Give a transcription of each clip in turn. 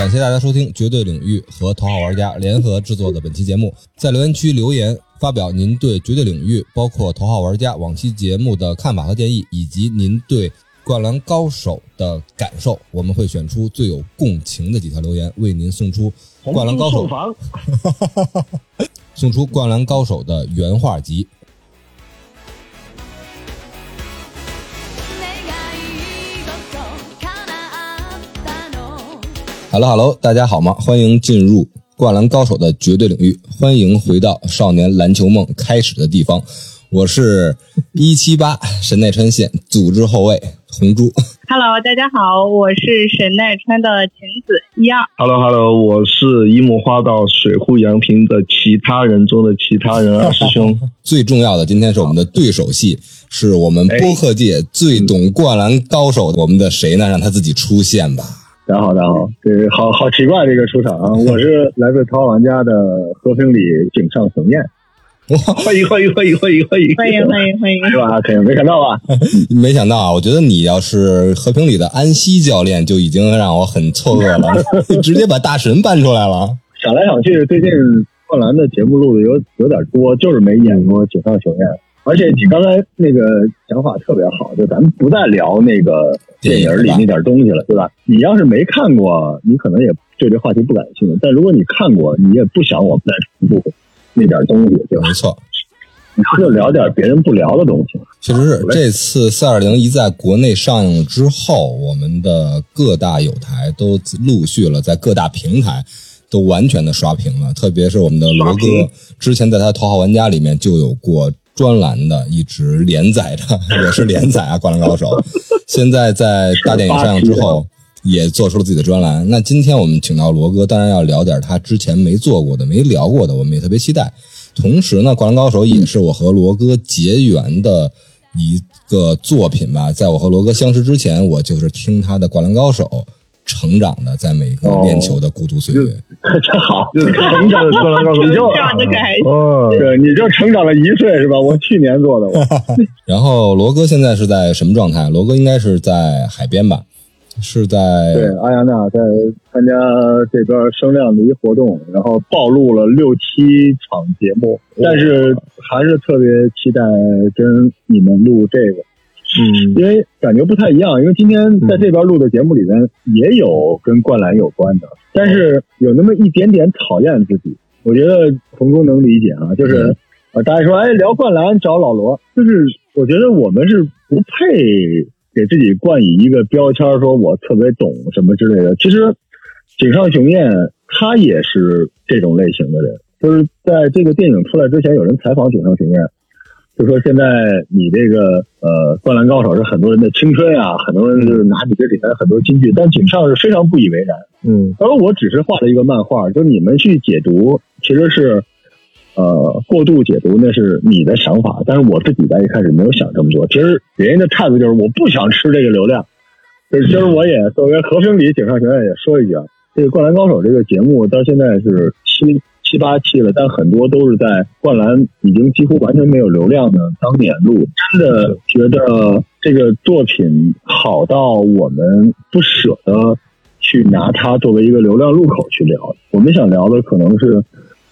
感谢大家收听绝对领域和头号玩家联合制作的本期节目。在留言区留言发表您对绝对领域，包括头号玩家往期节目的看法和建议，以及您对灌篮高手的感受，我们会选出最有共情的几条留言，为您送出灌篮高手 送出灌篮高手的原画集。Hello Hello，大家好吗？欢迎进入《灌篮高手》的绝对领域，欢迎回到少年篮球梦开始的地方。我是一七八 神奈川县组织后卫红猪。Hello，大家好，我是神奈川的晴子一二。Hello Hello，我是樱木花道水户洋平的其他人中的其他人 二师兄。最重要的，今天是我们的对手戏，是我们播客界最懂灌篮高手，我们的谁呢？让他自己出现吧。大家好，大家好，这是好好奇怪这个出场啊！我是来自淘玩家的和平里井上雄彦，欢迎欢迎欢迎欢迎欢迎欢迎欢迎欢迎！是吧？肯定没想到吧？没想到啊，我觉得你要是和平里的安西教练，就已经让我很错愕了，直接把大神搬出来了。想来想去，最近灌篮的节目录的有有点多，就是没演过井上雄彦。而且你刚才那个想法特别好，就咱们不再聊那个电影里那点东西了，对吧？你要是没看过，你可能也对这话题不感兴趣；但如果你看过，你也不想我们再重复那点东西，对吧？没错，你就聊点别人不聊的东西。确实是这次四二零一在国内上映之后，我们的各大有台都陆续了在各大平台都完全的刷屏了，特别是我们的罗哥，之前在他《头号玩家》里面就有过。专栏的一直连载着，也是连载啊，《灌篮高手》。现在在大电影上映之后，也做出了自己的专栏。那今天我们请到罗哥，当然要聊点他之前没做过的、没聊过的，我们也特别期待。同时呢，《灌篮高手》也是我和罗哥结缘的一个作品吧。在我和罗哥相识之前，我就是听他的《灌篮高手》成长的，在每个练球的孤独岁月。真好，就是成长的 你就对，你就成长了一岁是吧？我去年做的，然后罗哥现在是在什么状态？罗哥应该是在海边吧？是在对阿亚娜在参加这边声量的一活动，然后暴露了六七场节目，但是还是特别期待跟你们录这个，嗯，因为感觉不太一样。因为今天在这边录的节目里面也有跟灌篮有关的，但是有那么一点点讨厌自己。我觉得红中能理解啊，就是啊，大家说哎聊灌篮找老罗，就是我觉得我们是不配。给自己冠以一个标签，说我特别懂什么之类的。其实，井上雄彦他也是这种类型的人。就是在这个电影出来之前，有人采访井上雄彦，就说现在你这个呃《灌篮高手》是很多人的青春啊，很多人就是拿你这里面很多金句，但井上是非常不以为然。嗯，而我只是画了一个漫画，就你们去解读，其实是。呃，过度解读那是你的想法，但是我自己在一开始没有想这么多。其实别人的态度就是我不想吃这个流量。就是今儿我也作为和平里井上学院也说一句啊，这个《灌篮高手》这个节目到现在是七七八期了，但很多都是在灌篮已经几乎完全没有流量的当年录。真的觉得这个作品好到我们不舍得去拿它作为一个流量入口去聊。我们想聊的可能是。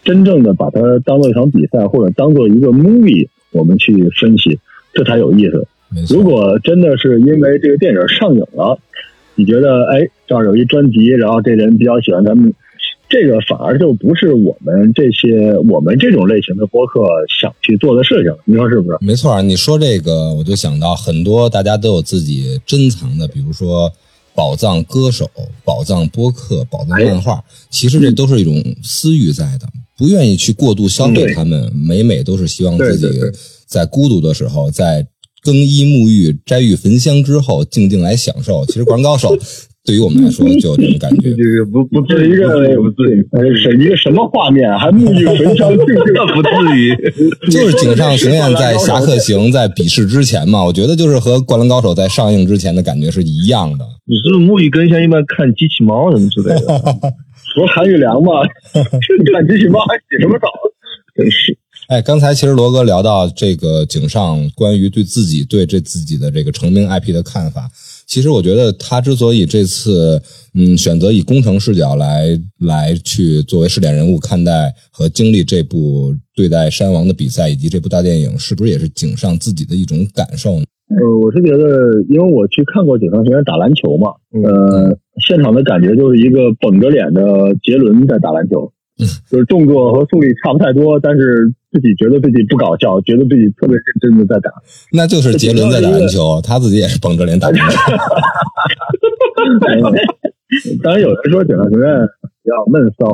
真正的把它当做一场比赛，或者当做一个 movie，我们去分析，这才有意思。如果真的是因为这个电影上映了，你觉得哎这儿有一专辑，然后这人比较喜欢咱们，这个反而就不是我们这些我们这种类型的播客想去做的事情，你说是不是？没错，你说这个我就想到很多大家都有自己珍藏的，比如说。宝藏歌手、宝藏播客、宝藏漫画，其实这都是一种私欲在的，不愿意去过度消费他们，每每都是希望自己在孤独的时候，在更衣沐浴、摘浴焚香之后，静静来享受。其实《灌篮高手》对于我们来说就有这种感觉，这个不不至于，一个不至于，呃，是一个什么画面？还沐浴焚香，静静那不至于。就是井上雄彦在《侠客行》在比试之前嘛，我觉得就是和《灌篮高手》在上映之前的感觉是一样的。你是不是沐浴跟像一般看机器猫什么之类的？不是韩玉良吗？你看机器猫还洗什么澡？真是。哎，刚才其实罗哥聊到这个井上关于对自己对这自己的这个成名 IP 的看法，其实我觉得他之所以这次嗯选择以工程视角来来去作为试点人物看待和经历这部对待山王的比赛以及这部大电影，是不是也是井上自己的一种感受呢？呃，我是觉得，因为我去看过井上学院打篮球嘛，呃，现场的感觉就是一个绷着脸的杰伦在打篮球，就是动作和速率差不太多，但是自己觉得自己不搞笑，觉得自己特别认真的在打。那就是杰伦在打篮球，他自己也是绷着脸打篮球。当然，有人说井上学院比较闷骚，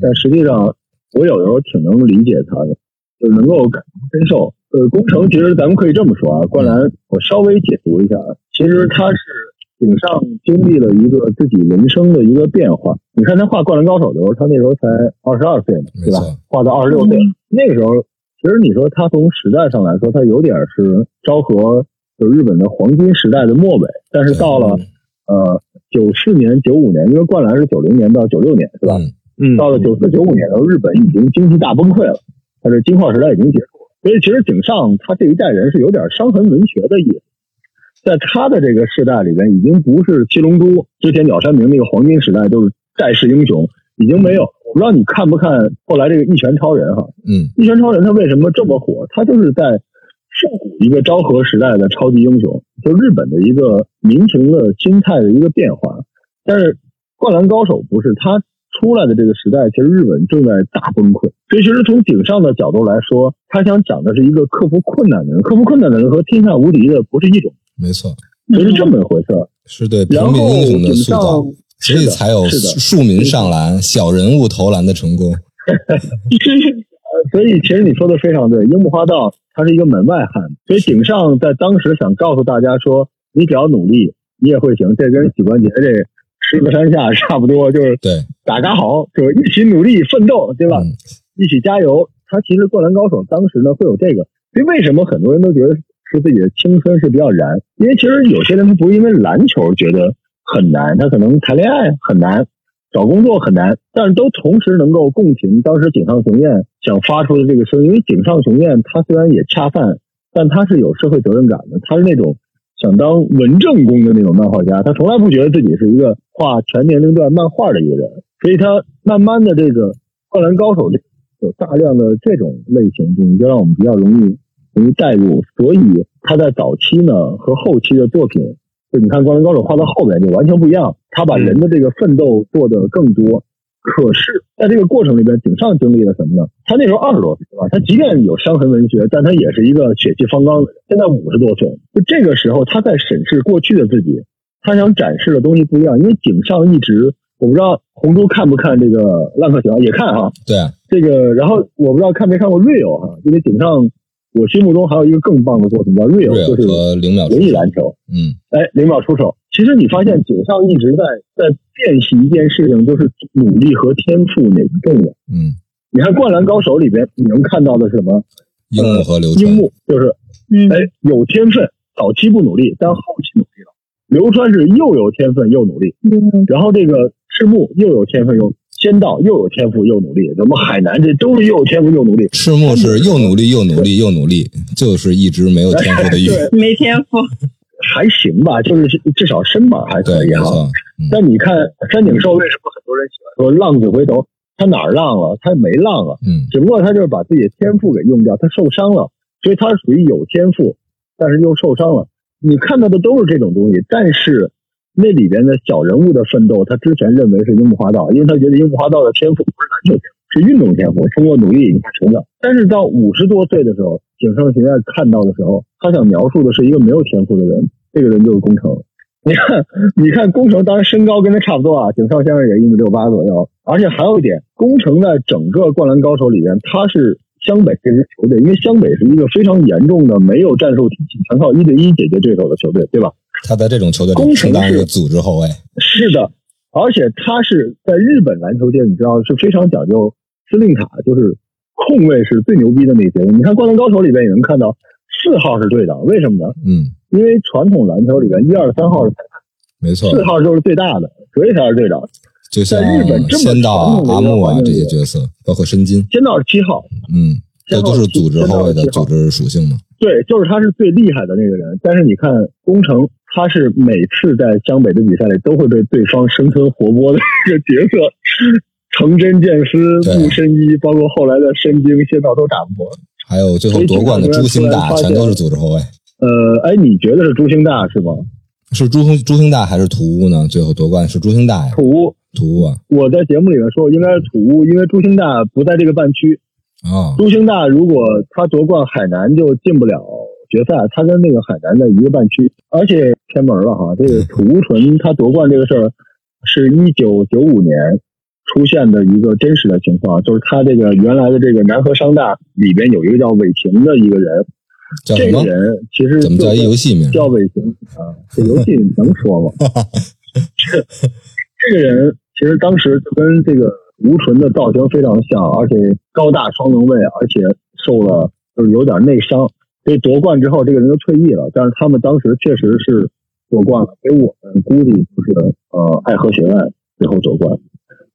但实际上我有的时候挺能理解他的，就是能够感同身受。呃，工程其实咱们可以这么说啊，灌篮我稍微解读一下，其实他是井上经历了一个自己人生的一个变化。你看他画《灌篮高手》的时候，他那时候才二十二岁嘛，对吧？画到二十六岁，那个时候，其实你说他从时代上来说，他有点是昭和就日本的黄金时代的末尾，但是到了呃九四年、九五年，因为灌篮是九零年到九六年，是吧？嗯，到了九四九五年的时候，日本已经经济大崩溃了，他这金矿时代已经结束。所以，其实井上他这一代人是有点伤痕文学的意思，在他的这个时代里边，已经不是七龙珠之前鸟山明那个黄金时代，就是盖世英雄，已经没有。我不知道你看不看后来这个一拳超人哈？嗯，一拳超人他为什么这么火？他就是在上古一个昭和时代的超级英雄，就日本的一个民情的心态的一个变化。但是灌篮高手不是他。出来的这个时代，其实日本正在大崩溃。所以，其实从顶上的角度来说，他想讲的是一个克服困难的人。克服困难的人和天下无敌的不是一种，没错，就是这么一回事是对平民英雄的塑造，所以才有庶民上篮、小人物投篮的成功。所以，其实你说的非常对。樱木花道他是一个门外汉，所以井上在当时想告诉大家说：你只要努力，你也会行。这跟许冠杰这。狮子山下 差不多就是对，大家好，就是一起努力奋斗，对吧？一起加油。他其实灌篮高手当时呢会有这个，所以为什么很多人都觉得是自己的青春是比较燃？因为其实有些人他不是因为篮球觉得很难，他可能谈恋爱很难，找工作很难，但是都同时能够共情当时井上雄彦想发出的这个声音。因为井上雄彦他虽然也恰饭，但他是有社会责任感的，他是那种。想当文正宫的那种漫画家，他从来不觉得自己是一个画全年龄段漫画的一个人，所以他慢慢的这个灌篮高手有大量的这种类型，东西，就让我们比较容易容易代入。所以他在早期呢和后期的作品，就你看灌篮高手画到后面就完全不一样，他把人的这个奋斗做得更多。可是，在这个过程里边，井上经历了什么呢？他那时候二十多岁，对吧？他即便有伤痕文学，但他也是一个血气方刚的人。现在五十多岁，就这个时候，他在审视过去的自己，他想展示的东西不一样。因为井上一直，我不知道红珠看不看这个《浪客行》，也看哈。对，啊这个，然后我不知道看没看过《Real》哈，因为井上。我心目中还有一个更棒的作品叫《Real》，就是文艺篮球。嗯，哎，零秒出手。其实你发现井上一直在在辨析一件事情，就是努力和天赋哪个重要。嗯，你看《灌篮高手》里边，你能看到的是什么？樱木和流川。樱木就是，哎，有天分，早期不努力，但后期努力了。流川是又有天分又努力，然后这个赤木又有天分又。仙道又有天赋又努力，咱们海南这都是又有天赋又努力。赤木是又努力又努力又努力，就是一直没有天赋的意思。没天赋，还行吧，就是至少身板还可以哈。但你看山井寿为什么很多人喜欢说浪子回头？他哪儿浪了？他没浪啊。嗯，只不过他就是把自己的天赋给用掉，他受伤了，所以他属于有天赋，但是又受伤了。你看到的都是这种东西，但是。那里边的小人物的奋斗，他之前认为是樱木花道，因为他觉得樱木花道的天赋不是篮球天赋，是运动天赋，通过努力他成长。但是到五十多岁的时候，井上学院看到的时候，他想描述的是一个没有天赋的人，这个人就是宫城。你看，你看宫城当然身高跟他差不多啊，井上先生也一米六八左右，而且还有一点，宫城在整个灌篮高手里边，他是湘北这支球队，因为湘北是一个非常严重的没有战术体系，全靠一对一解决对手的球队，对吧？他在这种球队里承担一个组织后卫，是的，而且他是在日本篮球界，你知道是非常讲究司令塔，就是控卫是最牛逼的那些。你看《灌篮高手》里边也能看到，四号是队长，为什么呢？嗯，因为传统篮球里边一二三号是裁判，没错，四号就是最大的，所以才是队长。就像日本这么仙道、阿木啊这些角色，包括申金，仙道是七号，嗯，这都是组织后卫的组织属性嘛。对，就是他是最厉害的那个人。但是你看，工程他是每次在湘北的比赛里都会被对方生吞活剥的一个角色，成真剑丝、对木申一，包括后来的申京、仙道都打不过。还有最后夺冠的朱星大，全都是组织后卫。呃，哎，你觉得是朱星大是吗？是朱朱星大还是土屋呢？最后夺冠是朱星大呀，土屋，土屋啊，我在节目里面说应该是土屋，因为朱星大不在这个半区。哦，朱星大如果他夺冠，海南就进不了决赛，他跟那个海南在一个半区，而且偏门了哈。这个土屋纯他夺冠这个事儿，是一九九五年出现的一个真实的情况，就是他这个原来的这个南河商大里边有一个叫韦霆的一个人，叫什么？这个人其实怎么叫一游戏名？叫韦霆啊，这游戏能说吗？这 这个人其实当时就跟这个吴纯的造型非常像，而且高大双能卫，而且受了就是有点内伤，所以夺冠之后这个人就退役了。但是他们当时确实是夺冠了，给我们估计就是呃爱河学院最后夺冠。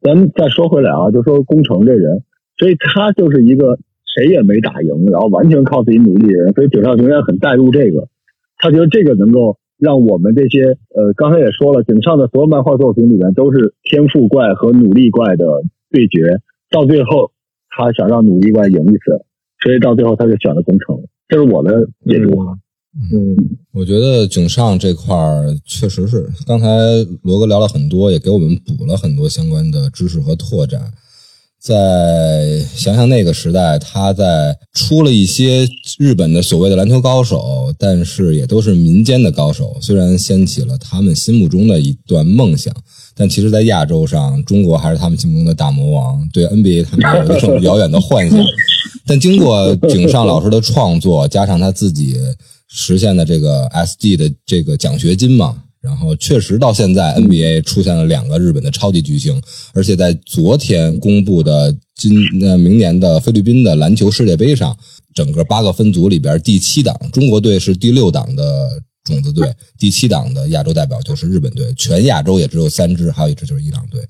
咱们再说回来啊，就说工程这人，所以他就是一个谁也没打赢，然后完全靠自己努力的人，所以井上雄彦很带入这个，他觉得这个能够让我们这些呃，刚才也说了，井上的所有漫画作品里面都是天赋怪和努力怪的对决，到最后他想让努力怪赢一次，所以到最后他就选了工程，这是我的解读啊。嗯，我觉得井上这块儿确实是，刚才罗哥聊了很多，也给我们补了很多相关的知识和拓展。在想想那个时代，他在出了一些日本的所谓的篮球高手，但是也都是民间的高手，虽然掀起了他们心目中的一段梦想，但其实，在亚洲上，中国还是他们心目中的大魔王，对 NBA 他们有一种遥远的幻想。但经过井上老师的创作，加上他自己实现的这个 SD 的这个奖学金嘛，然后确实到现在 NBA 出现了两个日本的超级巨星，而且在昨天公布的今呃明年的菲律宾的篮球世界杯上，整个八个分组里边第七档，中国队是第六档的种子队，第七档的亚洲代表就是日本队，全亚洲也只有三支，还有一支就是伊朗队。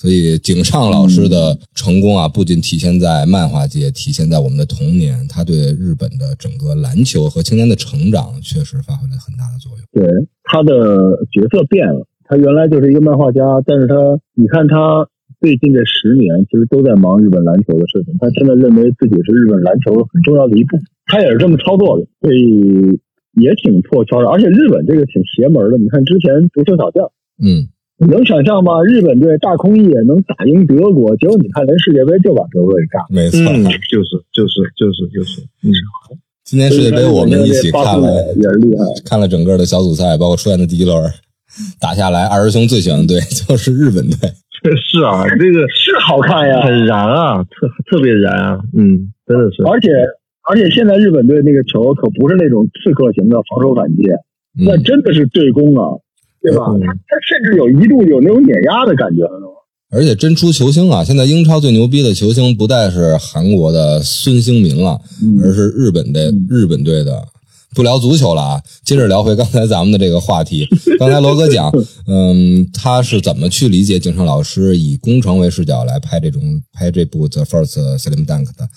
所以井上老师的成功啊，不仅体现在漫画界，体现在我们的童年，他对日本的整个篮球和青年的成长确实发挥了很大的作用。对他的角色变了，他原来就是一个漫画家，但是他你看他最近这十年其实都在忙日本篮球的事情，他现在认为自己是日本篮球很重要的一部分，他也是这么操作的，所以也挺破圈的。而且日本这个挺邪门的，你看之前足球小将。嗯，你能想象吗？日本队大空翼能打赢德国，结果你看人世界杯就把德国给干了。没错。嗯，就是就是就是就是，嗯，今年世界杯我们一起看了也是厉害。看了整个的小组赛，包括出现的第一轮，打下来，二师兄最喜欢的队 就是日本队。是啊，这个是好看呀，很燃啊，特特别燃啊，嗯，真的是，而且而且现在日本队那个球可不是那种刺客型的防守反击，那嗯，真的是对攻啊，对吧？嗯他他甚至有一度有那种碾压的感觉了都。而且真出球星啊！现在英超最牛逼的球星不再是韩国的孙兴民了，而是日本的日本队的。不聊足球了啊，接着聊回刚才咱们的这个话题。刚才罗哥讲，嗯，他是怎么去理解井上老师以工程为视角来拍这种拍这部《The First Slam Dunk》的？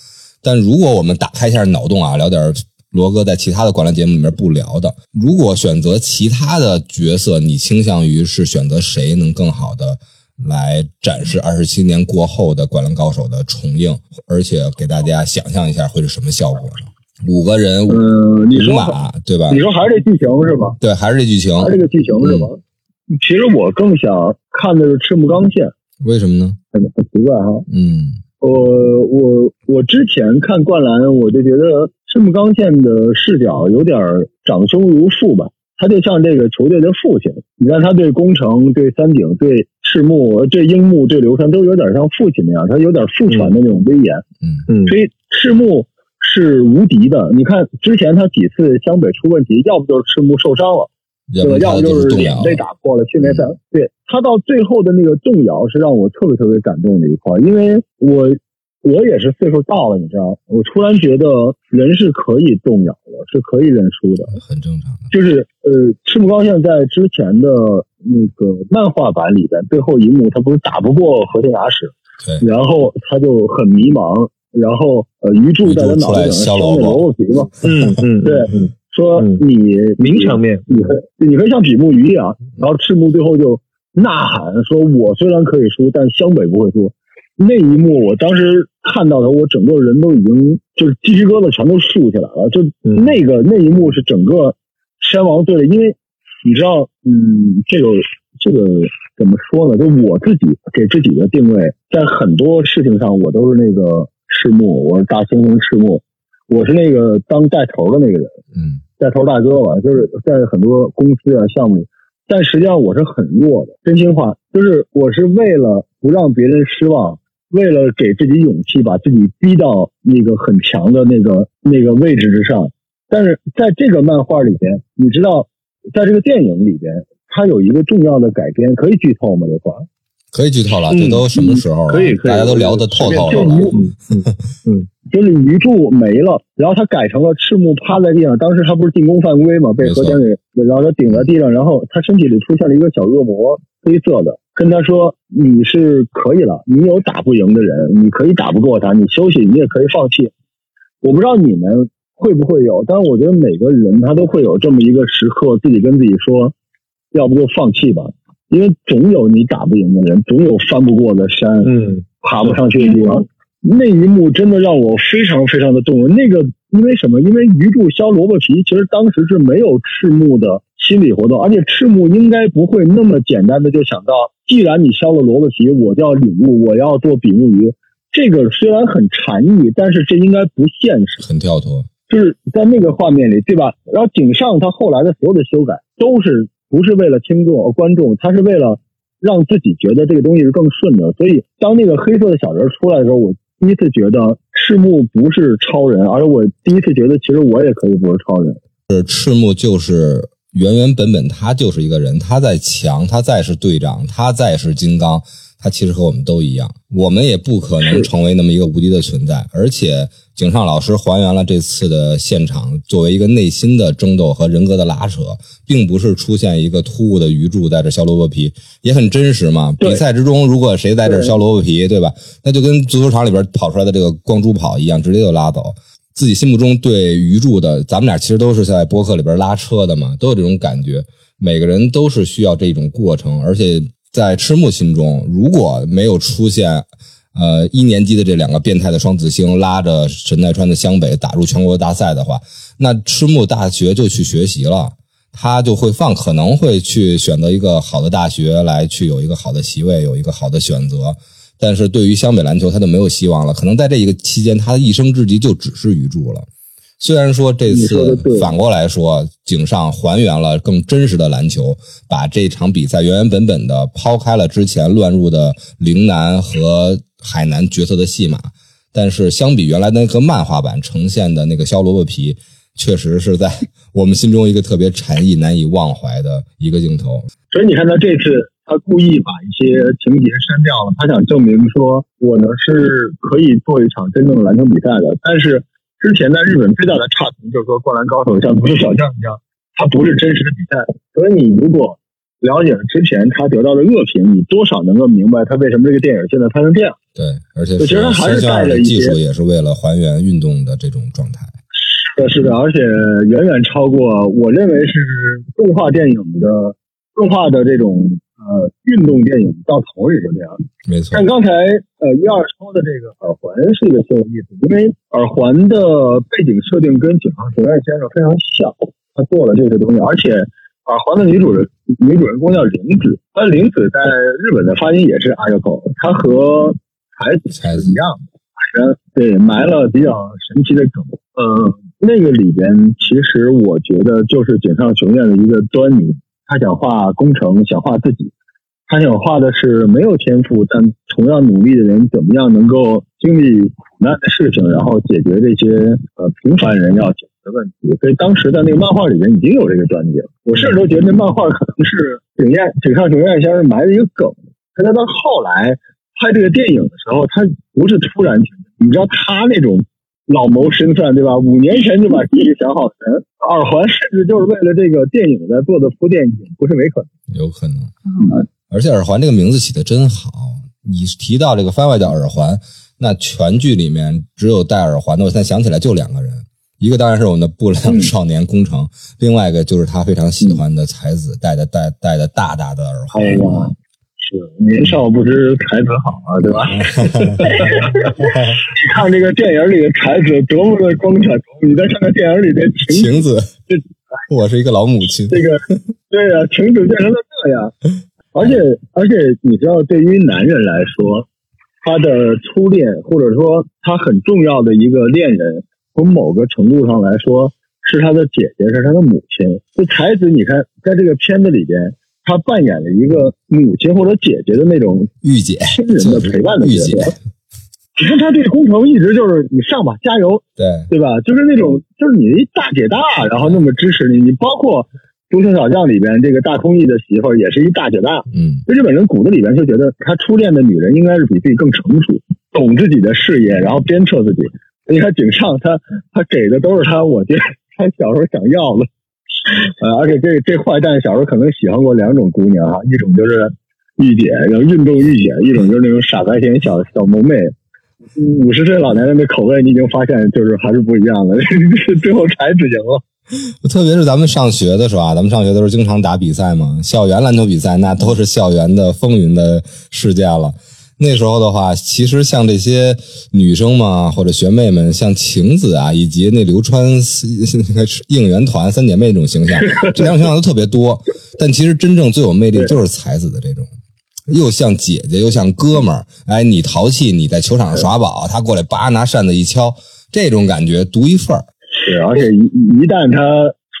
但如果我们打开一下脑洞啊，聊点罗哥在其他的灌篮节目里面不聊的，如果选择其他的角色，你倾向于是选择谁能更好的来展示二十七年过后的灌篮高手的重映，而且给大家想象一下会是什么效果呢？五个人，五嗯，你说马，对吧你？说还是这剧情是吧？对，还是这剧情，还是这个剧情是吧？其实我更想看的是赤木刚宪，为什么呢？很很奇怪哈。嗯我我我之前看灌篮，我就觉得赤木刚宪的视角有点长兄如父吧，他就像这个球队的父亲。你看他对宫城、对三井、对赤木、对樱木、对流川都有点像父亲那样，他有点父权的那种威严。嗯嗯所以赤木是无敌的。你看之前他几次湘北出问题，要不就是赤木受伤了。对吧？要不就是脸被打破了，训练赛。对他到最后的那个动摇是让我特别特别感动的一块，因为我我也是岁数大了，你知道，我突然觉得人是可以动摇的，是可以认输的。很正常的。就是呃，赤木刚宪在之前的那个漫画版里边，最后一幕他不是打不过和田雅史，对，然后他就很迷茫，然后呃，鱼柱在他脑袋上削萝卜皮嘛，嗯嗯，对嗯说嗯你名场面，你可你可以像比目鱼一样，然后赤木最后就呐喊说：“我虽然可以输，但湘北不会输。”那一幕我当时看到的，我整个人都已经就是鸡皮疙瘩全都竖起来了。就嗯那个、那一幕是整个山王队的，因为你知道，嗯，这个这个怎么说呢？就我自己给自己的定位，在很多事情上我都是那个赤木，我是大猩猩赤木，我是那个当带头的那个人。嗯带头大哥吧，就是在很多公司啊项目里，但实际上我是很弱的。真心话，就是我是为了不让别人失望，为了给自己勇气，把自己逼到那个很强的那个那个位置之上。但是在这个漫画里边，你知道，在这个电影里边，它有一个重要的改编，可以剧透吗？这块？可以剧透了，嗯这都什么时候了？可以可以大家都聊得透透就了嗯。就是鱼柱没了，然后他改成了赤木趴在地上。当时他不是进攻犯规嘛，被没错和田给，然后他顶在地上，然后他身体里出现了一个小恶魔，黑色的，跟他说：“你是可以了，你有打不赢的人，你可以打不过他，你休息，你也可以放弃。”我不知道你们会不会有，但是我觉得每个人他都会有这么一个时刻，自己跟自己说：“要不就放弃吧。”因为总有你打不赢的人，总有翻不过的山。嗯，爬不上去的地方。那一幕真的让我非常非常的动容。那个因为什么？因为鱼柱削萝卜皮，其实当时是没有赤木的心理活动，而且赤木应该不会那么简单的就想到，既然你削了萝卜皮，我就要领悟，我要做比目鱼。这个虽然很禅意，但是这应该不现实。很跳脱，就是在那个画面里，对吧？然后井上他后来的所有的修改都是不是为了听众、呃观众，他是为了让自己觉得这个东西是更顺的。所以当那个黑色的小人出来的时候，我第一次觉得赤木不是超人，而我第一次觉得其实我也可以不是超人。是赤木就是原原本本他就是一个人，他再强，他再是队长，他再是金刚，他其实和我们都一样，我们也不可能成为那么一个无敌的存在。而且井上老师还原了这次的现场，作为一个内心的争斗和人格的拉扯，并不是出现一个突兀的鱼柱在这削萝卜皮，也很真实嘛。比赛之中，如果谁在这削萝卜皮，对吧？那就跟足球场里边跑出来的这个光珠跑一样，直接就拉走。自己心目中对鱼柱的，咱们俩其实都是在播客里边拉车的嘛，都有这种感觉。每个人都是需要这种过程，而且在赤木心中，如果没有出现呃一年级的这两个变态的双子星拉着神奈川的湘北打入全国大赛的话，那赤木大学就去学习了。他就会放，可能会去选择一个好的大学来去有一个好的席位，有一个好的选择。但是对于湘北篮球，他就没有希望了。可能在这一个期间，他的一生之计就只是鱼柱了。虽然说这次对反过来说，井上还原了更真实的篮球，把这场比赛原原本本的抛开了之前乱入的陵南和海南角色的戏码，但是相比原来那个漫画版呈现的那个削萝卜皮，确实是在我们心中一个特别禅意、难以忘怀的一个镜头。所以你看他这次他故意把一些情节删掉了，他想证明说我呢是可以做一场真正的篮球比赛的。但是之前在日本最大的差评就是说《灌篮高手》像足球小将一样，它不是真实的比赛。所以你如果了解了之前他得到的恶评，你多少能够明白他为什么这个电影现在拍成这样。对，而且我觉得还是带了一些技术也是为了还原运动的这种状态。是的，是的，而且远远超过我认为是动画电影的动画的这种呃运动电影到头也就这样。没错但，刚才呃一二说的这个耳环是一个挺有意思，因为耳环的背景设定跟井上雄彦先生非常像，他做了这些东西，而且耳环的女主人女主人公叫玲子，那玲子在日本的发音也是阿热口，她和才子是一样的，对埋了比较神奇的梗。呃，那个里边其实我觉得就是井上雄彦的一个端倪，他想画工程，想画自己。他想画的是没有天赋但同样努力的人怎么样能够经历苦难的事情，然后解决这些呃平凡人要解决的问题。所以当时在那个漫画里面已经有这个端倪了。我甚至都觉得那漫画可能是井彦井上雄彦先生埋的一个梗。可是到后来拍这个电影的时候，他不是突然，你知道他那种老谋深算，对吧？五年前就把 这个想好的耳环，甚至就是为了这个电影在做的铺垫，也不是没可能。有可能。而且耳环这个名字起的真好，你提到这个番外叫耳环，那全剧里面只有戴耳环的，我现在想起来就两个人，一个当然是我们的不良少年工程，另外一个就是他非常喜欢的才子戴的戴戴的大大的耳环。哎呀，是年少不知才子好啊，对吧？你看这个电影里的才子多么的光彩夺目，你再看看电影里的晴晴子这，我是一个老母亲。这个，对呀、晴子变成了这样，而且而且你知道，对于男人来说，他的初恋或者说他很重要的一个恋人，从某个程度上来说是他的姐姐，是他的母亲。这才子，你看在这个片子里边，他扮演了一个母亲或者姐姐的那种御姐，亲人的陪伴的角色。，你看他对工程一直就是你上吧，加油，对，对吧？就是那种，就是你一大姐大，然后那么支持你。你包括《足球小将》里边这个大空翼的媳妇儿，也是一大姐大。嗯，日本人骨子里边就觉得，他初恋的女人应该是比自己更成熟，懂自己的事业，然后鞭策自己。你看井上，他他给的都是他，我觉得他小时候想要的。呃，而且这这坏蛋小时候可能喜欢过两种姑娘啊，一种就是御姐，然后运动御姐；一种就是那种傻白甜小小萌妹。五十岁老年人的口味，你已经发现就是还是不一样的。最后才子赢了。特别是咱们上学的时候啊，咱们上学都是经常打比赛嘛，校园篮球比赛那都是校园的风云的事件了。那时候的话，其实像这些女生嘛，或者学妹们，像晴子啊，以及那流川那个 应援团三姐妹这种形象，这两种形象都特别多。但其实真正最有魅力的就是才子的这种，又像姐姐，又像哥们儿。哎，你淘气，你在球场上耍宝，他过来叭拿扇子一敲，这种感觉独一份儿。是，而且一一旦他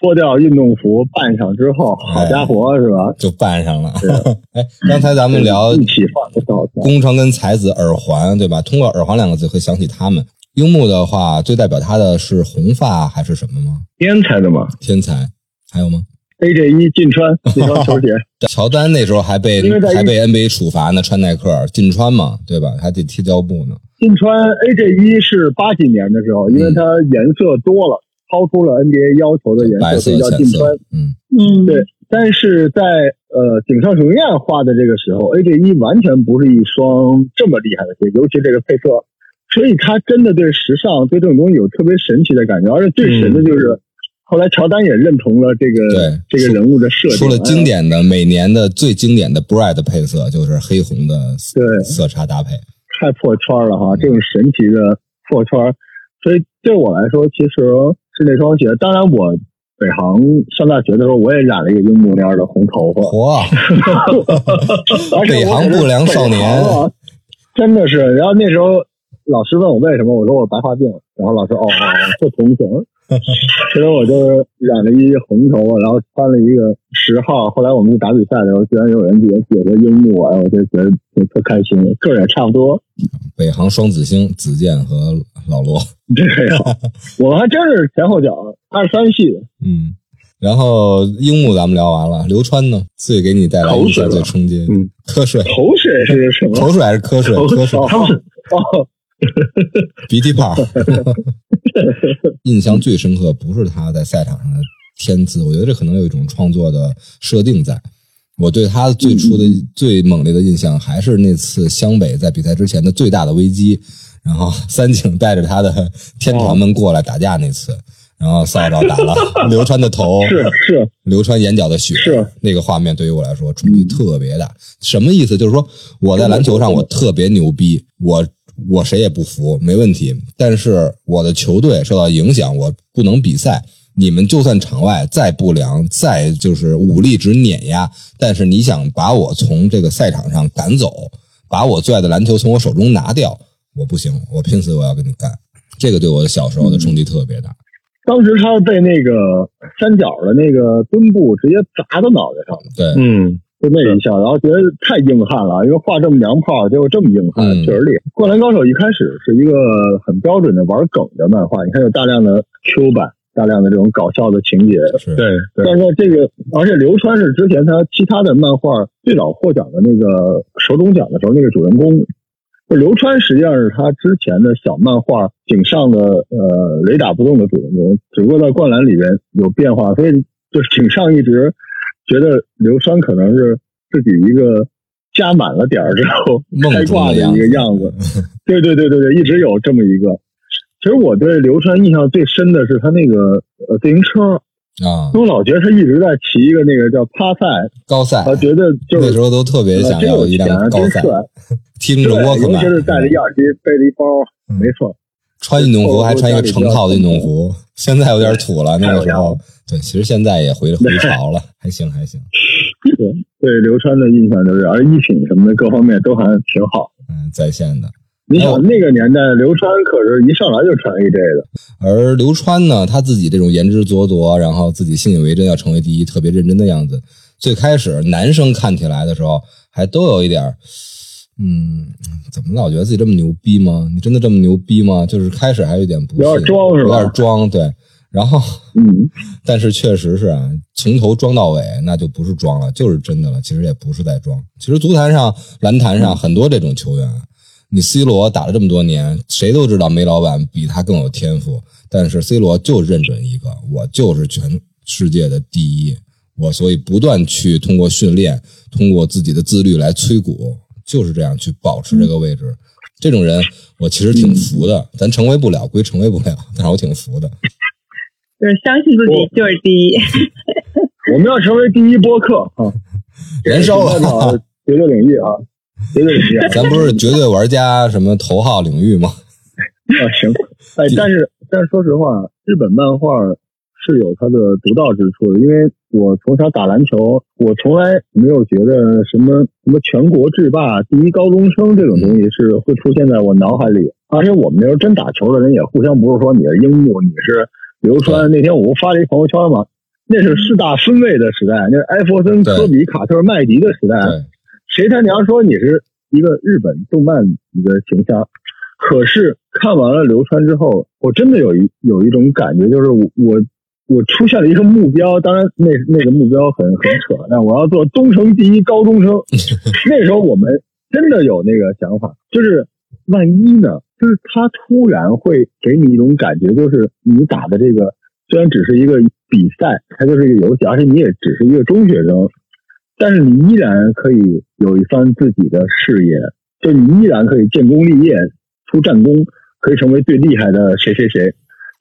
脱掉运动服扮上之后，好家伙，是吧？就扮上了。哎，刚才咱们聊 一起放的照片。宫城跟才子耳环，对吧？通过耳环两个字会想起他们。樱木的话，最代表他的是红发还是什么吗？天才的吗，天才，还有吗？AJ 一进川 那双球鞋，乔丹那时候还被还被 NBA 处罚呢，穿耐克进穿嘛，对吧？还得踢胶布呢。进川 AJ 一是八几年的时候，因为它颜色多了，超出了 NBA 要求的颜白色，所色以叫禁穿。，嗯，嗯，对，但是在呃井上雄彦画的这个时候，AJ 一完全不是一双这么厉害的鞋，尤其这个配色，所以他真的对时尚对这种东西有特别神奇的感觉，而且最神的就是。后来乔丹也认同了这个对这个人物的设计，出了经典的每年的最经典的 Bright 配色，就是黑红的对色差搭配。太破圈了哈，这种神奇的破圈，所以对我来说，其实是那双鞋。当然，我北航上大学的时候，我也染了一个樱木那样的红头发，嚯，而且北航不良少年真的是。然后那时候老师问我为什么，我说我白化病，然后老师哦哦哦，这同情。其实我就是染了一红头发，然后穿了一个十号。后来我们去打比赛的时候，居然有人也写着樱木，哎，我就觉得就特开心，个儿也差不多。北航双子星子健和老罗。这样，我们还真是前后脚，二三系的。嗯，然后樱木咱们聊完了，流川呢？最给你带来印象最冲击，嗯，瞌睡，口水是什么？口水还是瞌睡？口瞌睡，哦，鼻涕泡。印象最深刻不是他在赛场上的天资，我觉得这可能有一种创作的设定在。我对他最初的、最猛烈的印象还是那次湘北在比赛之前的最大的危机，然后三井带着他的天团们过来打架那次，然后扫帚打了 流川的头，是是，流川眼角的血，是那个画面对于我来说冲击特别大。什么意思？就是说我在篮球上我特别牛逼，我我谁也不服，没问题。但是我的球队受到影响，我不能比赛。你们就算场外再不良，再就是武力值碾压，但是你想把我从这个赛场上赶走，把我最爱的篮球从我手中拿掉，我不行，我拼死我要跟你干。这个对我的小时候的冲击特别大。当时他被那个三角的那个墩布直接砸到脑袋上了，对，嗯，就那一下，然后觉得太硬汉了，因为画这么娘炮，结果这么硬汉，嗯确实厉害。灌篮高手一开始是一个很标准的玩梗的漫画，你看有大量的 Q 版，大量的这种搞笑的情节，是，对对，但是这个，而且流川是之前他其他的漫画最早获奖的那个手冢奖的时候，那个主人公。就流川实际上是他之前的小漫画井上的呃雷打不动的主人公，只不过在灌篮里边有变化，所以就是井上一直觉得流川可能是自己一个加满了点儿之后梦开挂的一个样子。对对对对对，一直有这么一个。其实我对刘川印象最深的是他那个呃自行车，啊因，为我老觉得他一直在骑一个那个叫趴赛，高赛我觉得就是那时候都特别想要一辆高赛，听着对，沃克曼尤其，是带着一耳机，背着一包，嗯没错。穿运动服还穿一个成套的运动服，现在有点土了。那个时候，对，其实现在也回回潮了，还行还行。对对刘川的印象就是，而衣品什么的各方面都还挺好。嗯，在线的。你想那个年代，刘川可是一上来就穿 AJ 的，而刘川呢，他自己这种言之凿凿，然后自己信以为真，要成为第一，特别认真的样子。最开始男生看起来的时候，还都有一点儿，嗯，怎么老觉得自己这么牛逼吗？你真的这么牛逼吗？就是开始还有点不信，有点装是吧有点装，对。然后，嗯，但是确实是啊，从头装到尾，那就不是装了，就是真的了。其实也不是在装。其实足坛上、篮坛上很多这种球员，你 C 罗打了这么多年，谁都知道梅老板比他更有天赋，但是 C 罗就认准一个，我就是全世界的第一，我所以不断去通过训练，通过自己的自律来摧骨，就是这样去保持这个位置。这种人我其实挺服的，咱成为不了归成为不了，但是我挺服的。就是相信自己就是第一。我们要成为第一播客啊，燃烧了，绝对领域啊，绝对领域啊。咱不是绝对玩家什么头号领域吗？啊，行，哎，但是但是说实话，日本漫画是有它的独到之处的，因为我从小打篮球，我从来没有觉得什么什么全国制霸、第一高中生这种东西是会出现在我脑海里。而且我们那时候真打球的人也互相不是说你是樱木，你是流川。那天我不发了一朋友圈嘛，那是四大分位的时代，那是艾弗森、科比、卡特、麦迪的时代。谁他娘说你是一个日本动漫一个形象？可是看完了流川之后，我真的有一有一种感觉，就是我我我出现了一个目标，当然那那个目标很很扯但，我要做东城第一高中生。那时候我们真的有那个想法，就是万一呢？就是他突然会给你一种感觉，就是你打的这个虽然只是一个比赛，它就是一个游戏，而且你也只是一个中学生，但是你依然可以有一番自己的事业，就你依然可以建功立业、出战功，可以成为最厉害的谁谁谁，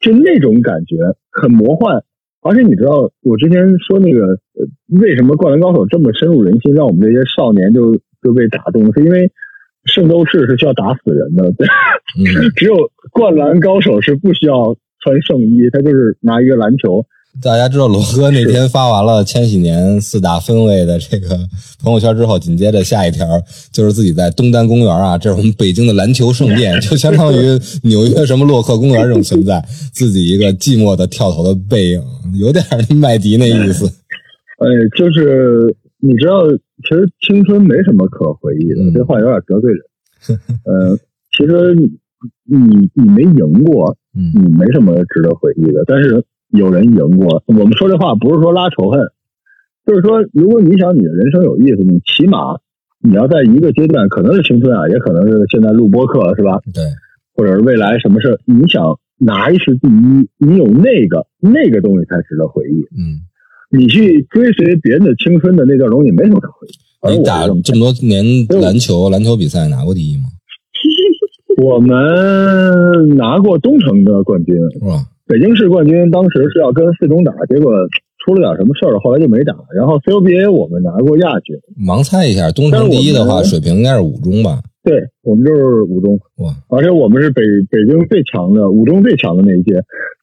就那种感觉很魔幻。而且你知道，我之前说那个，呃，为什么《灌篮高手》这么深入人心，让我们这些少年就就被打动，是因为圣斗士是需要打死人的，对，嗯，只有灌篮高手是不需要穿圣衣，他就是拿一个篮球，大家知道罗哥那天发完了千禧年四大分位的这个朋友圈之后，紧接着下一条就是自己在东单公园啊，这是我们北京的篮球圣殿，就相当于纽约什么洛克公园这种存在，自己一个寂寞的跳投的背影，有点麦迪那意思。哎，就是你知道，其实青春没什么可回忆的，嗯这话有点得罪人。呃，其实你你你没赢过，嗯你没什么值得回忆的。但是有人赢过，我们说这话不是说拉仇恨，就是说，如果你想你的人生有意思，你起码你要在一个阶段，可能是青春啊，也可能是现在录播课是吧？对，或者是未来什么事，你想拿一次第一，你有那个那个东西才值得回忆。嗯，你去追随别人的青春的那段东西，没什么可回忆。你打是这么这么多年篮球，篮球比赛拿过第一吗？我们拿过东城的冠军，哇，北京市冠军，当时是要跟四中打，结果出了点什么事儿，后来就没打。然后 CUBA 我们拿过亚军，盲猜一下，东城第一的话，水平应该是五中吧？对我们就是五中，哇，而且我们是北北京最强的五中最强的那一届，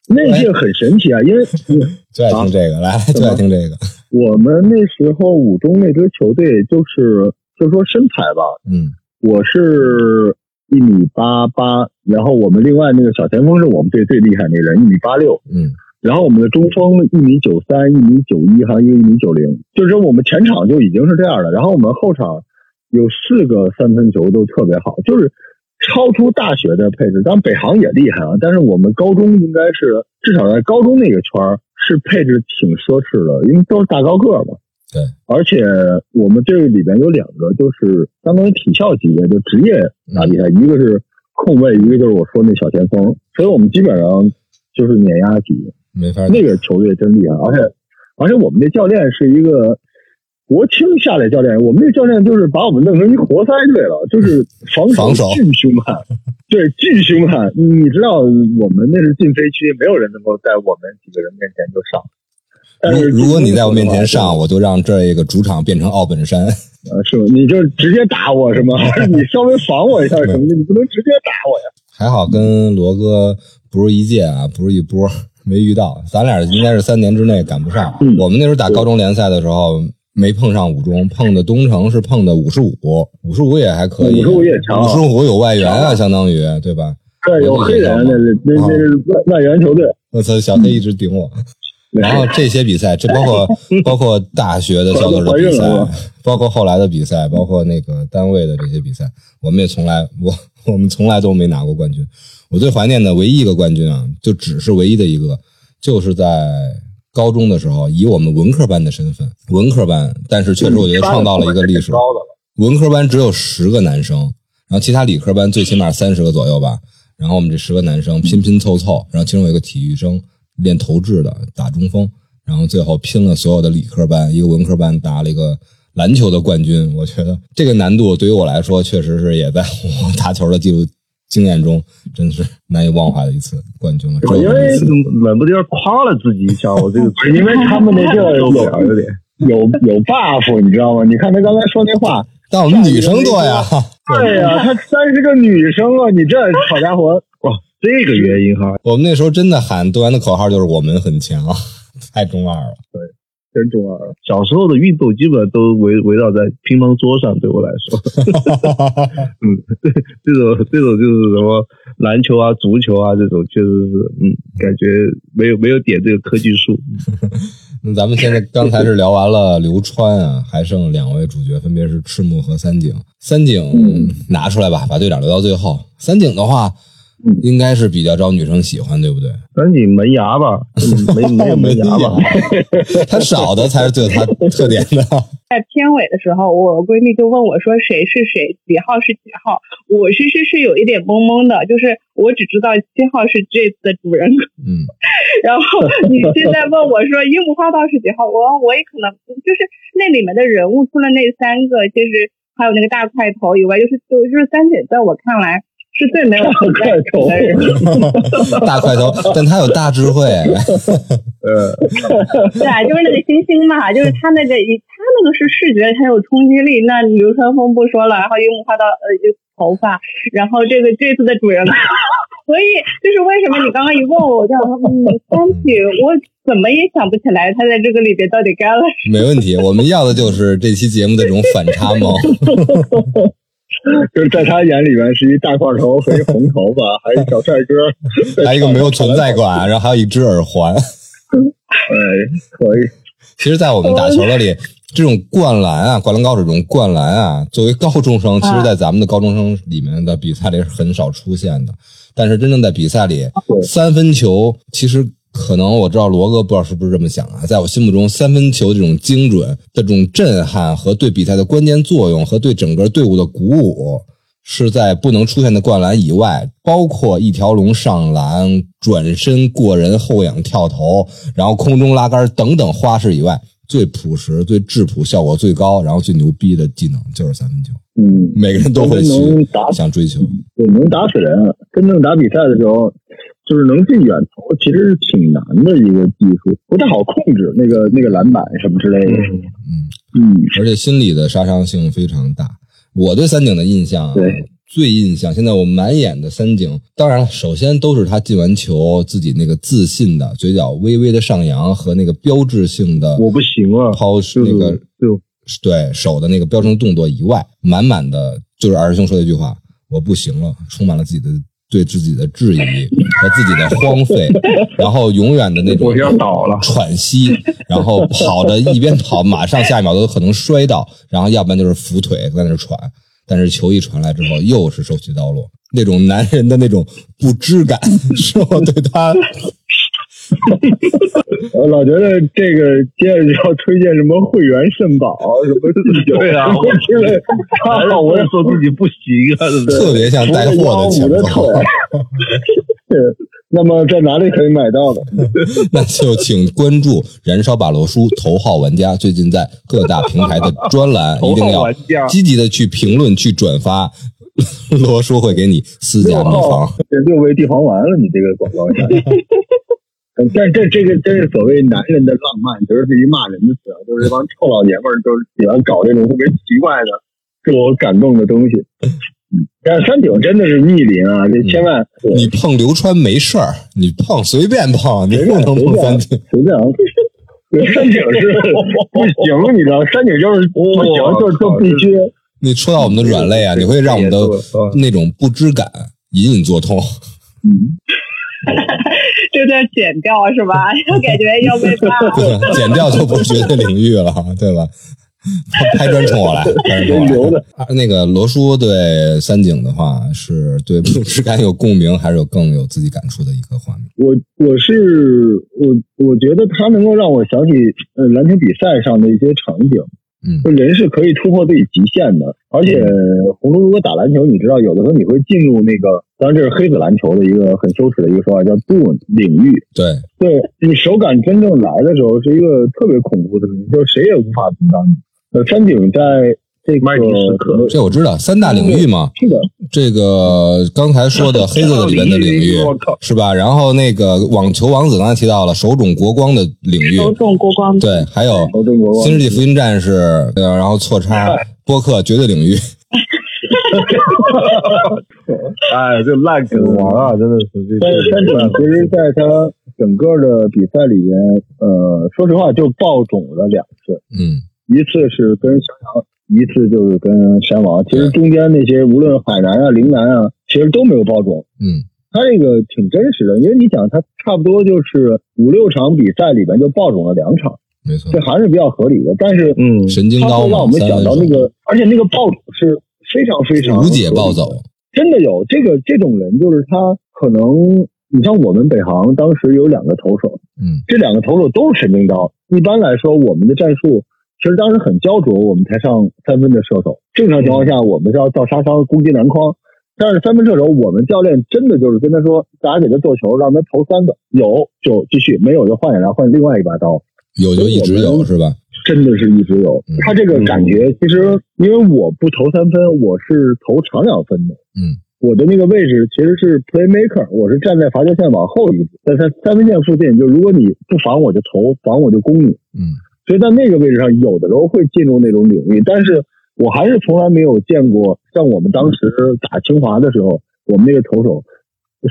那一届很神奇啊，因为 最爱听这个，来，最爱听这个，我们那时候五中那支球队就是就说身材吧，嗯。我是一米八八，然后我们另外那个小前锋是我们队最厉害那个人，一米八六，嗯然后我们的中锋一米九三、一米九一，还有一个一米九零，就是说我们前场就已经是这样的，然后我们后场有四个三分球都特别好，就是超出大学的配置。当然北航也厉害啊，但是我们高中应该是至少在高中那个圈儿是配置挺奢侈的，因为都是大高个儿嘛。对，而且我们这里边有两个就是相当于体校级别就职业打比赛，一个是控卫，一个就是我说那小前锋，所以我们基本上就是碾压级。没法那个球队真厉害，而且而且我们那教练是一个，国青下来教练，我们那教练就是把我们弄成一活塞队了，就是防防守巨凶悍，对，巨凶悍。你知道我们那是禁飞区，没有人能够在我们几个人面前就上。如如果你在我面前上，我我就让这一个主场变成奥本山。呃是吗？你就直接打我是吗？还 是你稍微防我一下什么的？你不能直接打我呀。还好跟罗哥不是一届啊，不是一波，没遇到。咱俩应该是三年之内赶不上。嗯我们那时候打高中联赛的时候，没碰上五中，碰的东城是碰的五十五，五十五也还可以，五十五也强五十五有外援啊，相当于对吧？对，有黑人，那那那是外外援球队。我操，小黑一直顶我。然后这些比赛，这包括 包括大学的校队的比赛包括后来的比赛，包括那个单位的这些比赛，我们也从来我我们从来都没拿过冠军。我最怀念的唯一一个冠军啊，就只是唯一的一个，就是在高中的时候，以我们文科班的身份，文科班，但是确实我觉得创造了一个历史。文科班只有十个男生，然后其他理科班最起码三十个左右吧。然后我们这十个男生拼拼凑凑，然后其中有一个体育生练投掷的，打中锋，然后最后拼了所有的理科班，一个文科班拿了一个篮球的冠军。我觉得这个难度对于我来说，确实是也在我 打球的记录经验中，真是难以忘怀的一次冠军了。因为冷不丁夸了自己一下，我这个因为他们那地儿有受不了有点。有有 buff，你知道吗？你看他刚才说那话，但我们女生多呀，对呀、她三十个女生啊，你这好家伙，哇，这个原因哈，我们那时候真的喊队员的口号就是“我们很强”，太中二了。对真中二。小时候的运动基本都围围绕在乒乓桌上，对我来说，嗯，对 这种这种就是什么篮球啊、足球啊这种，确实是，嗯，感觉没有没有点这个科技树。那咱们现在刚才是聊完了流川啊，还剩两位主角，分别是赤木和三井。三井、拿出来吧，把队长留到最后。三井的话，应该是比较招女生喜欢，对不对？赶紧门牙吧，嗯 没没有门牙吧？他少的才是最有他特点的。在片尾的时候，我闺蜜就问我说谁是谁，几号是几号。我其实是有一点懵懵的，就是我只知道七号是这次的主人公，嗯，然后你现在问我说樱木花道是几号，我我也可能就是那里面的人物，除了那三个，就是还有那个大块头以外，就是就就是三姐，在我看来是最没有存在感的人。大块头，但他有大智慧。呃，对啊，就是那个星星嘛，就是他那个一，他那个是视觉，他有冲击力。那流川枫不说了，然后樱木花道呃就头发，然后这个这次的主人公，所以就是为什么你刚刚一问我，我就想说，嗯，三体我怎么也想不起来他在这个里边到底干了什没问题，我们要的就是这期节目的这种反差萌。就是在他眼里边是一大块头和一红头发，还有一小帅哥，还有一个没有存在感，然后还有一只耳环。哎，可以。其实，在我们打球的里，这种灌篮啊，灌篮高手这种灌篮啊，作为高中生，其实，在咱们的高中生里面的比赛里是很少出现的。但是，真正在比赛里，三分球其实可能我知道罗哥不知道是不是这么想啊，在我心目中，三分球这种精准的这种震撼和对比赛的关键作用和对整个队伍的鼓舞。是在不能出现的灌篮以外，包括一条龙上篮、转身过人、后仰跳投，然后空中拉杆等等花式以外，最朴实、最质朴、效果最高，然后最牛逼的技能就是三分球。嗯，每个人都会去打想追求。对，能打死人。真正打比赛的时候，就是能进远投，其实是挺难的一个技术，不太好控制那个那个篮板什么之类的。嗯，嗯，而且心理的杀伤性非常大。我对三井的印象啊，对最印象，现在我满眼的三井，当然了，首先都是他进完球自己那个自信的嘴角微微的上扬和那个标志性的我不行了，抛就是那个就对手的那个标准动作以外，满满的就是二师兄说的一句话：“我不行了”，充满了自己的对自己的质疑和自己的荒废，然后永远的那种我要倒了。喘息，然后跑着一边跑，马上下一秒都可能摔倒，然后要不然就是扶腿在那儿喘。但是球一传来之后，又是手起刀落，那种男人的那种不知感，是我对他 我老觉得这个接着就要推荐什么会员肾宝什么自酒对啊我也 说自己不行啊？特别像带货的前我的锋。腿。对，那么在哪里可以买到的？那就请关注“燃烧吧罗叔”头号玩家，最近在各大平台的专栏一定要积极的去评论、去转发，罗叔会给你私家秘方。这六味地黄丸了，你这个广告下。但这这个真是所谓男人的浪漫，其实是一骂人的词啊，就是这帮臭老爷们儿，就是喜欢搞这种特别奇怪的、自我感动的东西。嗯，但是三井真的是逆鳞啊，这千万对你碰流川没事儿，你碰随便碰，你不能碰三井。随便啊。山井是 不行，你知道，山井就是不行，就是就必须。你戳到我们的软肋啊，你会让我们的那种不知感隐隐作痛。嗯，这段剪掉是吧？感觉要被骂了。对，剪掉就不是绝对领域了，对吧？拍砖冲我来，拍砖冲我来留的啊那个罗叔对三井的话，是对不知感有共鸣，还是有更有自己感触的一个画面？我我是我我觉得他能够让我想起呃篮球比赛上的一些场景，嗯就人是可以突破自己极限的，而且红龙如果打篮球，你知道有的时候你会进入那个，当然这是黑子篮球的一个很羞耻的一个说法，叫 “boom” 领域。对，对你手感真正来的时候，是一个特别恐怖的事情，就是谁也无法阻挡你。呃，山顶在这个麦迪时刻这我知道，三大领域嘛，是的，这个刚才说的黑色的里面的领域是吧？然后那个网球王子刚才提到了手冢国光的领域，手冢国光。对，还有新世纪福音战士，呃，然后错差播客绝对领域，哎，这烂梗王啊，真的是这但是山井其实在他整个的比赛里面，呃，说实话就爆种了两次，嗯。一次是跟襄阳，一次就是跟山王。其实中间那些无论海南啊、陵南啊，其实都没有爆种。嗯他这个挺真实的，因为你想，他差不多就是五六场比赛里边就爆种了两场，没错这，还是比较合理的。但是嗯，神经刀会让我，们三想到那个，而且那个暴种是非常非常无解暴走，真的有这个这种人，就是他可能，你像我们北航当时有两个投手，嗯这两个投手都是神经刀。一般来说，我们的战术其实当时很焦灼，我们才上三分的射手。正常情况下，我们是要造杀伤、攻击篮筐。但是三分射手，我们教练真的就是跟他说，大家给他做球，让他投三个，有就继续，没有就换下来换另外一把刀。有就一直有是吧？真的是一直有嗯。他这个感觉，其实因为我不投三分，我是投长两分的。嗯，我的那个位置其实是 playmaker，我是站在罚球线往后一步，在三三分线附近。就如果你不防我就投，防我就攻你。嗯所以在那个位置上，有的时候会进入那种领域，但是我还是从来没有见过像我们当时打清华的时候，我们那个投手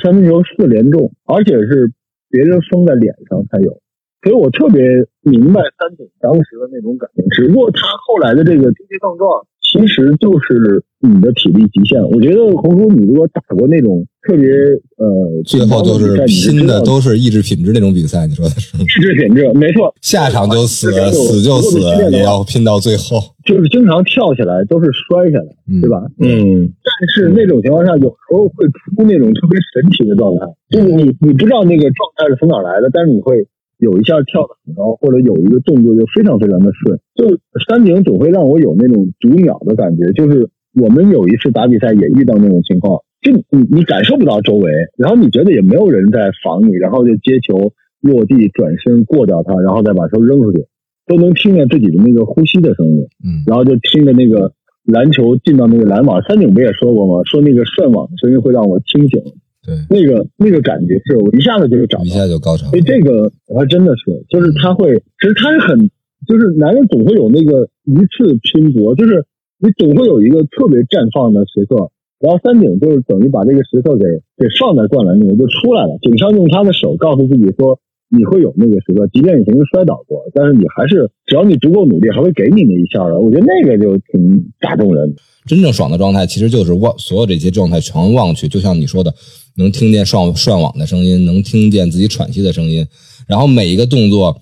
三分球四连中，而且是别人封在脸上才有。所以我特别明白三井当时的那种感觉，只不过他后来的这个跌跌撞撞，其实就是你的体力极限。我觉得红叔，你如果打过那种特别呃，最后都是拼的，都是意志品质那种比赛，你说的是？意志品质，没错，下场就死，这个死就死也要拼到最后，就是经常跳起来都是摔下来，嗯对吧？嗯，但是那种情况下，有时候会出那种特别神奇的状态，就是你你不知道那个状态是从哪儿来的，但是你会有一下跳的很高，或者有一个动作就非常非常的顺。就山顶总会让我有那种读秒的感觉，就是我们有一次打比赛也遇到那种情况，就你你感受不到周围，然后你觉得也没有人在防你，然后就接球落地转身过掉它，然后再把球扔出去，都能听见自己的那个呼吸的声音。嗯然后就听着那个篮球进到那个篮网，三井不也说过吗？说那个涮网的声音会让我清醒，对，那个那个感觉是我一下子就长一。下就高潮所以。这个还真的是，就是他会，其实他是很，就是男人总会有那个一次拼搏，就是你总会有一个特别绽放的时刻。然后三井就是等于把这个石头给给放在灌篮里面就出来了。井上用他的手告诉自己说，你会有那个时刻，即便你曾经摔倒过，但是你还是只要你足够努力，还会给你那一下的。我觉得那个就挺打动人。真正爽的状态，其实就是望所有这些状态全望去，就像你说的，能听见涮涮网的声音，能听见自己喘息的声音，然后每一个动作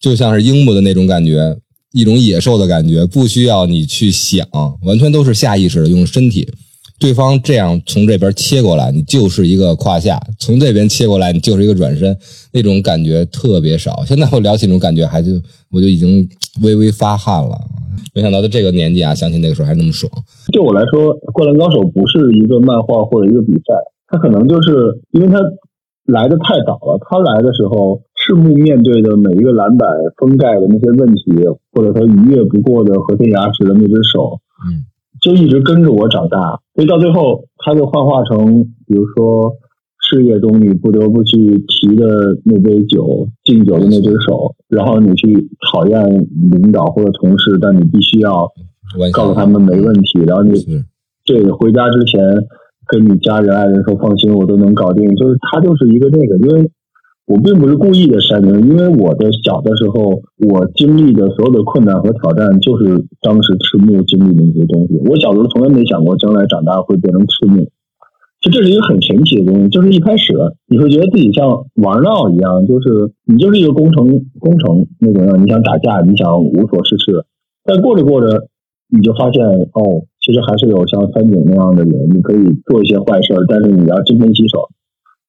就像是樱木的那种感觉，一种野兽的感觉，不需要你去想，完全都是下意识的用身体对方这样从这边切过来，你就是一个胯下；从这边切过来，你就是一个转身，那种感觉特别少。现在我聊起那种感觉，还就我就已经微微发汗了。没想到在这个年纪啊，想起那个时候还那么爽。对我来说，《灌篮高手》不是一个漫画或者一个比赛，它可能就是因为它来的太早了。它来的时候，赤木面对的每一个篮板封盖的那些问题，或者他逾越不过的和田牙齿的那只手，嗯。就一直跟着我长大，所以到最后，他就幻化成，比如说事业中你不得不去提的那杯酒，敬酒的那只手，然后你去讨厌领导或者同事，但你必须要告诉他们没问题，然后你对回家之前跟你家人爱人说放心，我都能搞定，就是他就是一个那个，因为。我并不是故意的删人，因为我的小的时候，我经历的所有的困难和挑战，就是当时赤木经历的那些东西。我小时候从来没想过将来长大会变成赤木，就这是一个很神奇的东西。就是一开始你会觉得自己像玩闹一样，就是你就是一个工程工程那种样，你想打架，你想无所事事，但过着过着，你就发现哦，其实还是有像三井那样的人，你可以做一些坏事，但是你要金盆洗手。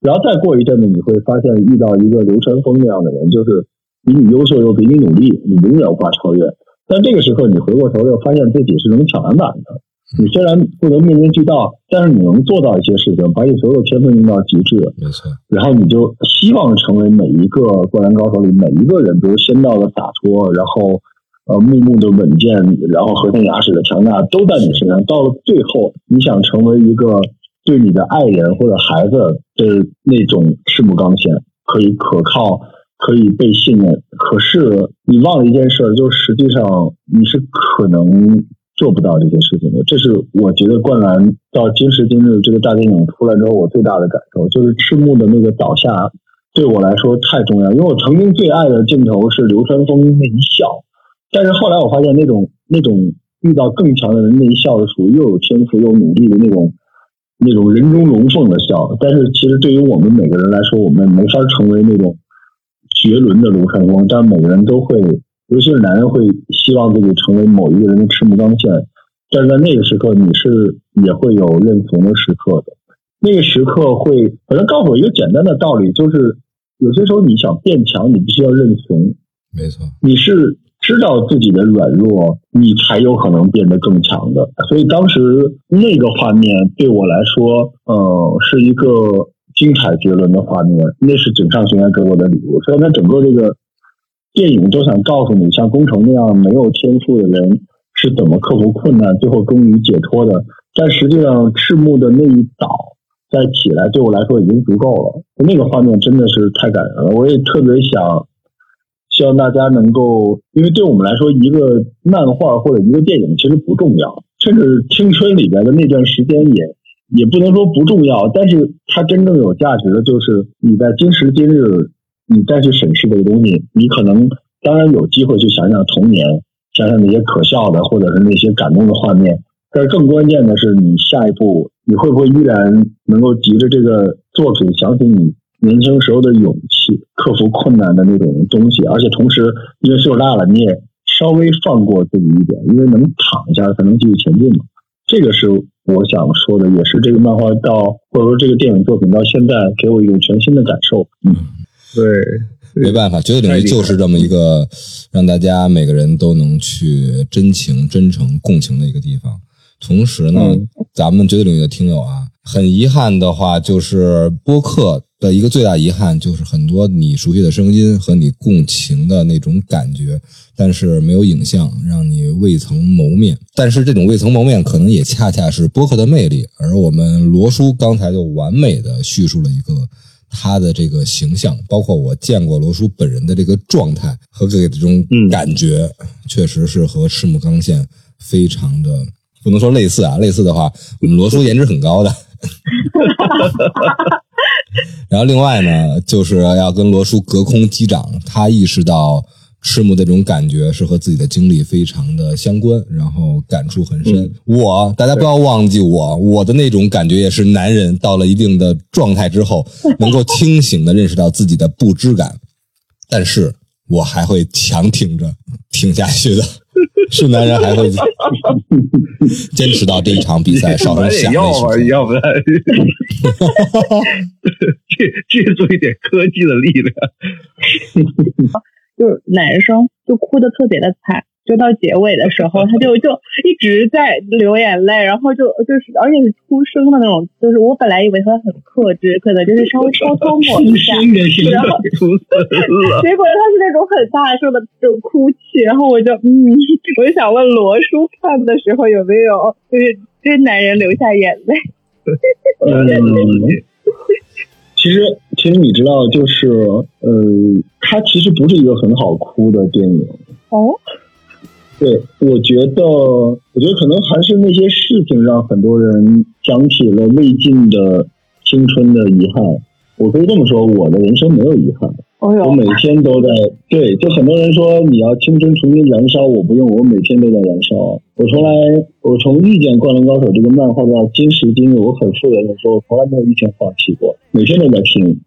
然后再过一阵子，你会发现遇到一个流川枫那样的人，就是比你优秀又比你努力，你永远无法超越。但这个时候，你回过头又发现自己是能抢篮板的。你虽然不能面面俱到，但是你能做到一些事情，把你所有天分用到极致。没错。然后你就希望成为每一个灌篮高手里每一个人，比如仙道的洒脱，然后呃木木的稳健，然后和田雅史的强大，都在你身上。到了最后，你想成为一个。对你的爱人或者孩子的那种赤木刚宪，可以可靠，可以被信任。可是你忘了一件事，就实际上你是可能做不到这些事情的。这是我觉得《灌篮》到今时今日这个大电影出来之后，我最大的感受就是赤木的那个倒下，对我来说太重要。因为我曾经最爱的镜头是流川枫那一笑，但是后来我发现那种那种遇到更强的人那一笑是属于又有天赋又努力的那种。那种人中龙凤的笑，但是其实对于我们每个人来说，我们没法成为那种绝伦的卢川枫。但每个人都会，尤其是男人会希望自己成为某一个人的赤木刚宪。但是在那个时刻，你是也会有认同的时刻的。那个时刻会，反正告诉我一个简单的道理，就是有些时候你想变强，你必须要认怂。没错，你是。知道自己的软弱，你才有可能变得更强的。所以当时那个画面对我来说，呃，是一个精彩绝伦的画面。那是井上雄彦给我的礼物。所以，他整个这个电影都想告诉你，像工程那样没有天赋的人是怎么克服困难，最后终于解脱的。但实际上，赤木的那一倒再起来，对我来说已经足够了。那个画面真的是太感人了。我也特别想。希望大家能够，因为对我们来说，一个漫画或者一个电影其实不重要，甚至青春里边的那段时间也也不能说不重要。但是它真正有价值的就是你在今时今日，你再去审视这个东西，你可能当然有机会去想想童年，想想那些可笑的或者是那些感动的画面。但是更关键的是，你下一步你会不会依然能够急着这个作品想起你？年轻时候的勇气，克服困难的那种东西，而且同时，因为岁数大了，你也稍微放过自己一点，因为能躺一下才能继续前进嘛。这个是我想说的，也是这个漫画到或者说这个电影作品到现在给我一种全新的感受。嗯，对，没办法，绝对领域就是这么一个让大家每个人都能去真情、真诚、共情的一个地方。同时呢，咱们绝对领域的听友啊，很遗憾的话，就是播客。的一个最大遗憾就是很多你熟悉的声音和你共情的那种感觉，但是没有影像，让你未曾谋面。但是这种未曾谋面，可能也恰恰是播客的魅力。而我们罗叔刚才就完美的叙述了一个他的这个形象，包括我见过罗叔本人的这个状态和给这种感觉，确实是和赤木刚宪非常的不能说类似啊，类似的话，我们罗叔颜值很高的。然后另外呢，就是要跟罗叔隔空击掌。他意识到赤木的这种感觉是和自己的经历非常的相关，然后感触很深。我大家不要忘记我，我的那种感觉也是男人到了一定的状态之后，能够清醒的认识到自己的不知感，但是我还会强挺着挺下去的。是男人还会 坚持到这一场比赛，少买成下点药吧，位要不然 借借助一点科技的力量。就是男生就哭的特别的惨，就到结尾的时候，他就就一直在流眼泪，然后就就是而且是出声的那种，就是我本来以为他会很克制，可能就是稍微偷偷抹一下，结果他是那种很大声的这种哭泣，然后我就嗯，我就想问罗叔看的时候有没有就是这男人流下眼泪？嗯，其实其实你知道，就是呃，它其实不是一个很好哭的电影。哦，对，我觉得，我觉得可能还是那些事情让很多人想起了未尽的青春的遗憾。我可以这么说，我的人生没有遗憾，哦，我每天都在。对，就很多人说你要青春重新燃烧，我不用，我每天都在燃烧。我从来，我从遇见《灌篮高手》这个漫画到今时今日，我很负责任的说，我从来没有一天放弃过，每天都在拼。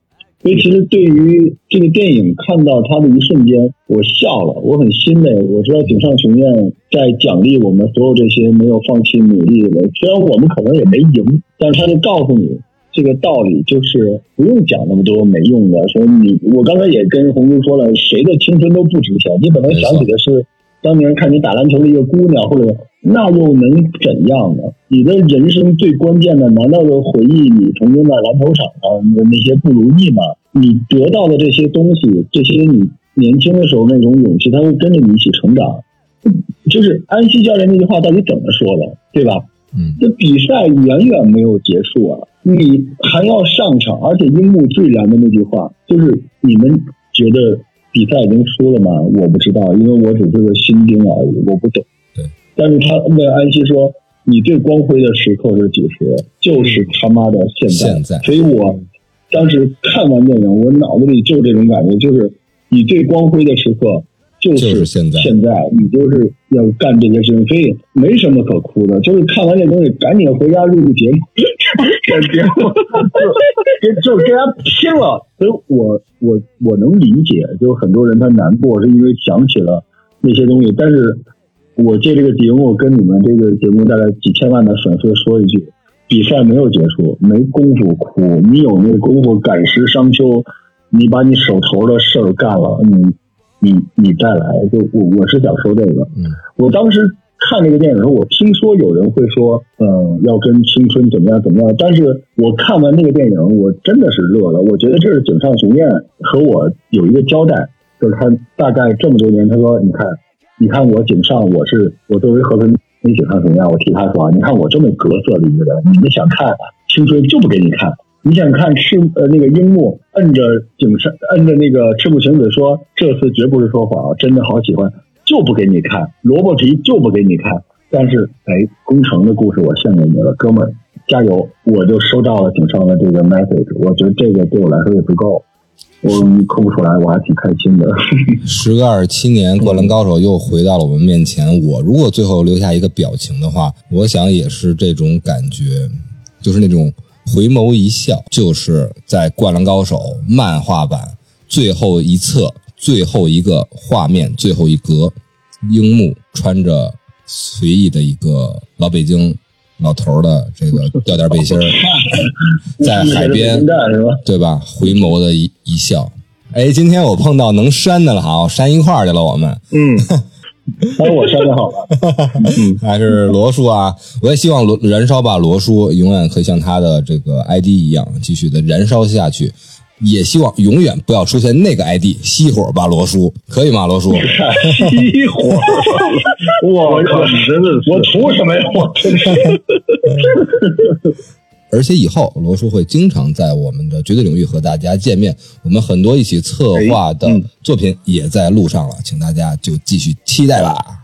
所以，其实对于这个电影看到它的一瞬间，我笑了，我很欣慰。我知道井上雄彦在奖励我们所有这些没有放弃努力的人，虽然我们可能也没赢，但是他就告诉你这个道理，就是不用讲那么多没用的。说你，我刚才也跟红珠说了，谁的青春都不值钱，你可能想起的是当年看你打篮球的一个姑娘，或者那又能怎样呢？你的人生最关键的，难道是回忆你曾经在篮球场上的那些不如意吗？你得到的这些东西，这些你年轻的时候那种勇气，它会跟着你一起成长。就是安西教练那句话到底怎么说的，对吧？嗯，这比赛远远没有结束啊，你还要上场，而且樱木最燃的那句话就是：你们觉得比赛已经输了吗？我不知道，因为我只是个新兵而已，我不懂。对，但是他问安西说：“你最光辉的时刻是几时？就是他妈的现在。现在所以我当时看完电影，我脑子里就这种感觉，就是你最光辉的时刻就就是现在现在你就是要干这些事情，所以没什么可哭的，就是看完这东西赶紧回家录录节目，这节目 就就跟他拼了。所以我我我能理解，就很多人他难过是因为想起了那些东西，但是我借这个节目跟你们这个节目大概几千万的粉丝说一句。比赛没有结束，没功夫哭，你有那功夫赶时商丘，你把你手头的事儿干了，你你你再来，就我我是想说这个。嗯，我当时看这个电影的时候，我听说有人会说，嗯，要跟青春怎么样怎么样，但是我看完那个电影，我真的是乐了。我觉得这是井上雄彦和我有一个交代，就是他大概这么多年，他说，你看，你看我井上，我是我作为和平。你井上雄彦，我替他说，你看我这么格色的一个人，你们想看青春就不给你看，你想看赤呃那个樱木摁着井上摁着那个赤木晴子说这次绝不是说谎，真的好喜欢，就不给你看，萝卜皮就不给你看。但是哎，工程的故事我献给你了，哥们儿加油！我就收到了井上的这个 message，我觉得这个对我来说也足够。我哭不出来，我还挺开心的。时隔二十七年，《灌篮高手》又回到了我们面前。我如果最后留下一个表情的话，我想也是这种感觉，就是那种回眸一笑，就是在《灌篮高手》漫画版最后一册、最后一个画面、最后一格，樱木穿着随意的一个老北京老头的这个吊带背心儿，在海边？对吧？回眸的一一笑。哎，今天我碰到能删的了哈，我删一块儿去了。我们嗯，当 然我删的好了。还是罗叔啊，我也希望罗燃烧吧罗叔永远可以像他的这个 ID 一样，继续的燃烧下去。也希望永远不要出现那个 ID 熄火吧罗叔，可以吗？罗叔，熄火！我靠，你真的是我图什么呀？我真是。而且以后罗叔会经常在我们的绝对领域和大家见面，我们很多一起策划的作品也在路上了，请大家就继续期待吧。